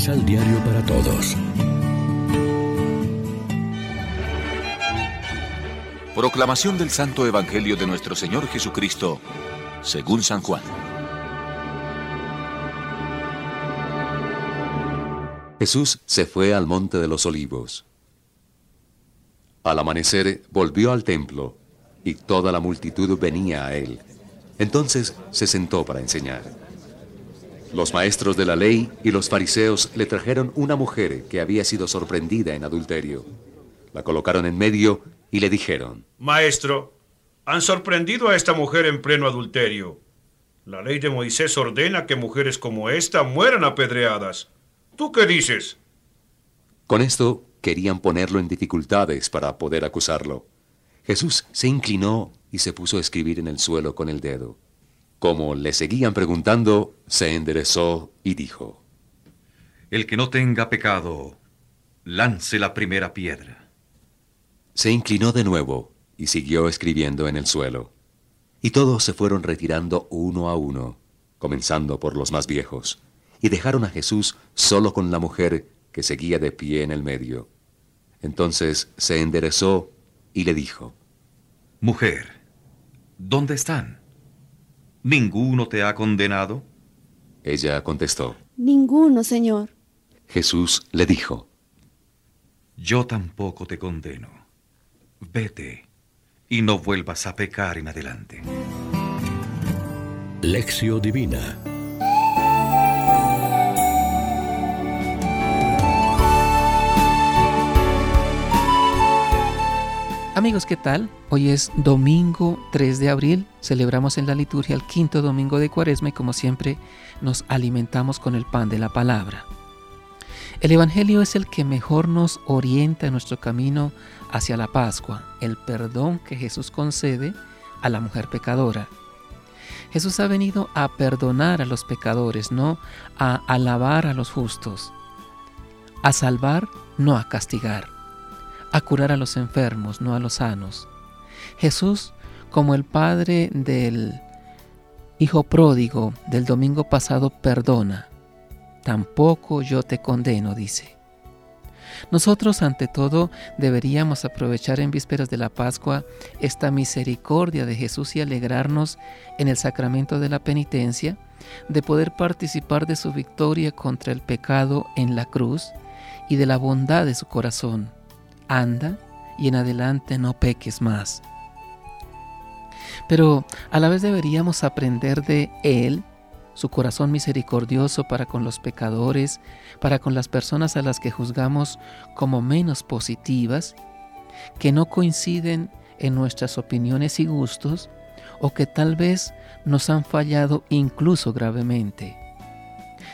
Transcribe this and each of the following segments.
Misal Diario para Todos. Proclamación del Santo Evangelio de nuestro Señor Jesucristo, según San Juan. Jesús se fue al monte de los olivos. Al amanecer volvió al templo y toda la multitud venía a él. Entonces se sentó para enseñar. Los maestros de la ley y los fariseos le trajeron una mujer que había sido sorprendida en adulterio. La colocaron en medio y le dijeron, Maestro, han sorprendido a esta mujer en pleno adulterio. La ley de Moisés ordena que mujeres como esta mueran apedreadas. ¿Tú qué dices? Con esto querían ponerlo en dificultades para poder acusarlo. Jesús se inclinó y se puso a escribir en el suelo con el dedo. Como le seguían preguntando, se enderezó y dijo, El que no tenga pecado, lance la primera piedra. Se inclinó de nuevo y siguió escribiendo en el suelo. Y todos se fueron retirando uno a uno, comenzando por los más viejos, y dejaron a Jesús solo con la mujer que seguía de pie en el medio. Entonces se enderezó y le dijo, Mujer, ¿dónde están? ¿Ninguno te ha condenado? Ella contestó, Ninguno, Señor. Jesús le dijo, Yo tampoco te condeno. Vete y no vuelvas a pecar en adelante. Lección Divina Amigos, ¿qué tal? Hoy es domingo 3 de abril, celebramos en la liturgia el quinto domingo de Cuaresma y como siempre nos alimentamos con el pan de la palabra. El Evangelio es el que mejor nos orienta en nuestro camino hacia la Pascua, el perdón que Jesús concede a la mujer pecadora. Jesús ha venido a perdonar a los pecadores, no a alabar a los justos, a salvar, no a castigar a curar a los enfermos, no a los sanos. Jesús, como el Padre del Hijo pródigo del domingo pasado, perdona. Tampoco yo te condeno, dice. Nosotros, ante todo, deberíamos aprovechar en vísperas de la Pascua esta misericordia de Jesús y alegrarnos en el sacramento de la penitencia, de poder participar de su victoria contra el pecado en la cruz y de la bondad de su corazón anda y en adelante no peques más. Pero a la vez deberíamos aprender de Él, su corazón misericordioso para con los pecadores, para con las personas a las que juzgamos como menos positivas, que no coinciden en nuestras opiniones y gustos, o que tal vez nos han fallado incluso gravemente.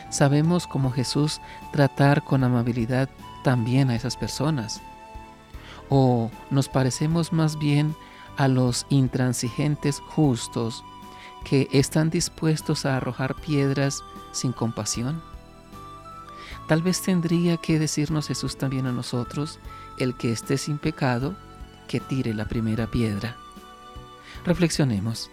Sabemos como Jesús tratar con amabilidad también a esas personas ¿O nos parecemos más bien a los intransigentes justos que están dispuestos a arrojar piedras sin compasión? Tal vez tendría que decirnos Jesús también a nosotros, el que esté sin pecado, que tire la primera piedra. Reflexionemos.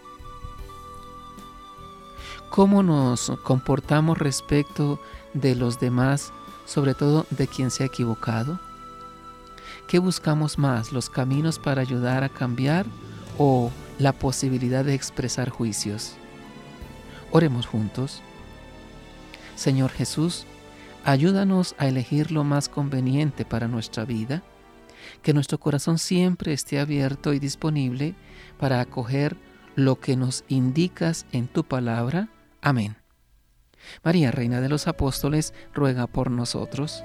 ¿Cómo nos comportamos respecto de los demás, sobre todo de quien se ha equivocado? ¿Qué buscamos más, los caminos para ayudar a cambiar o la posibilidad de expresar juicios? Oremos juntos. Señor Jesús, ayúdanos a elegir lo más conveniente para nuestra vida, que nuestro corazón siempre esté abierto y disponible para acoger lo que nos indicas en tu palabra. Amén. María, Reina de los Apóstoles, ruega por nosotros.